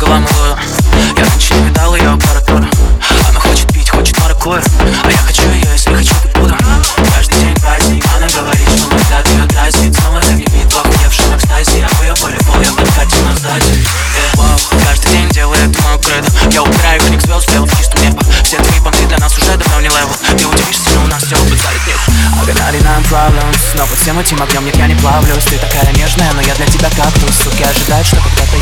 дергала малую Я раньше не видал ее аппаратуру. Она хочет пить, хочет маракую А я хочу ее, если хочу, то буду. Каждый день праздник, она говорит, что мой взгляд ее тратит Снова загремит в охуевшем экстазе Я бы ее полюбил, я подкатил на сдаче yeah. Wow. Каждый день делает мою кредо. Я убираю книг звезд, сделал в чистом небо. Все твои понты для нас уже давно не левел. Ты удивишься, но у нас все них Обгнали нам problems Но под всем этим огнем нет, я не плавлюсь. Ты такая нежная, но я для тебя кактус. Суки ожидают, что когда-то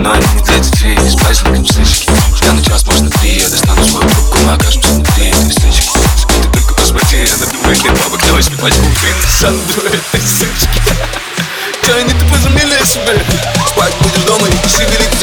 но не для детей С праздником сычки Стану час, может на три Я достану свою трубку, мы окажемся внутри этой сычки Ты только посмотри, на думает, нет бабок Давай снимать клубы на санду этой сычки Да они тупо замели себя Спать будешь дома и сигареты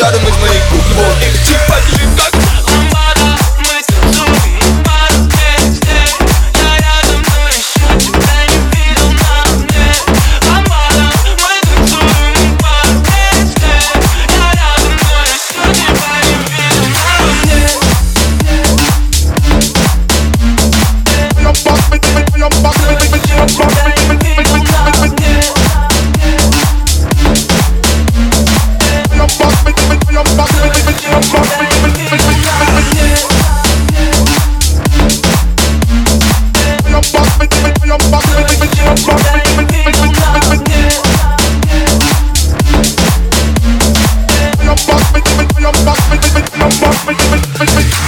Wait, wait.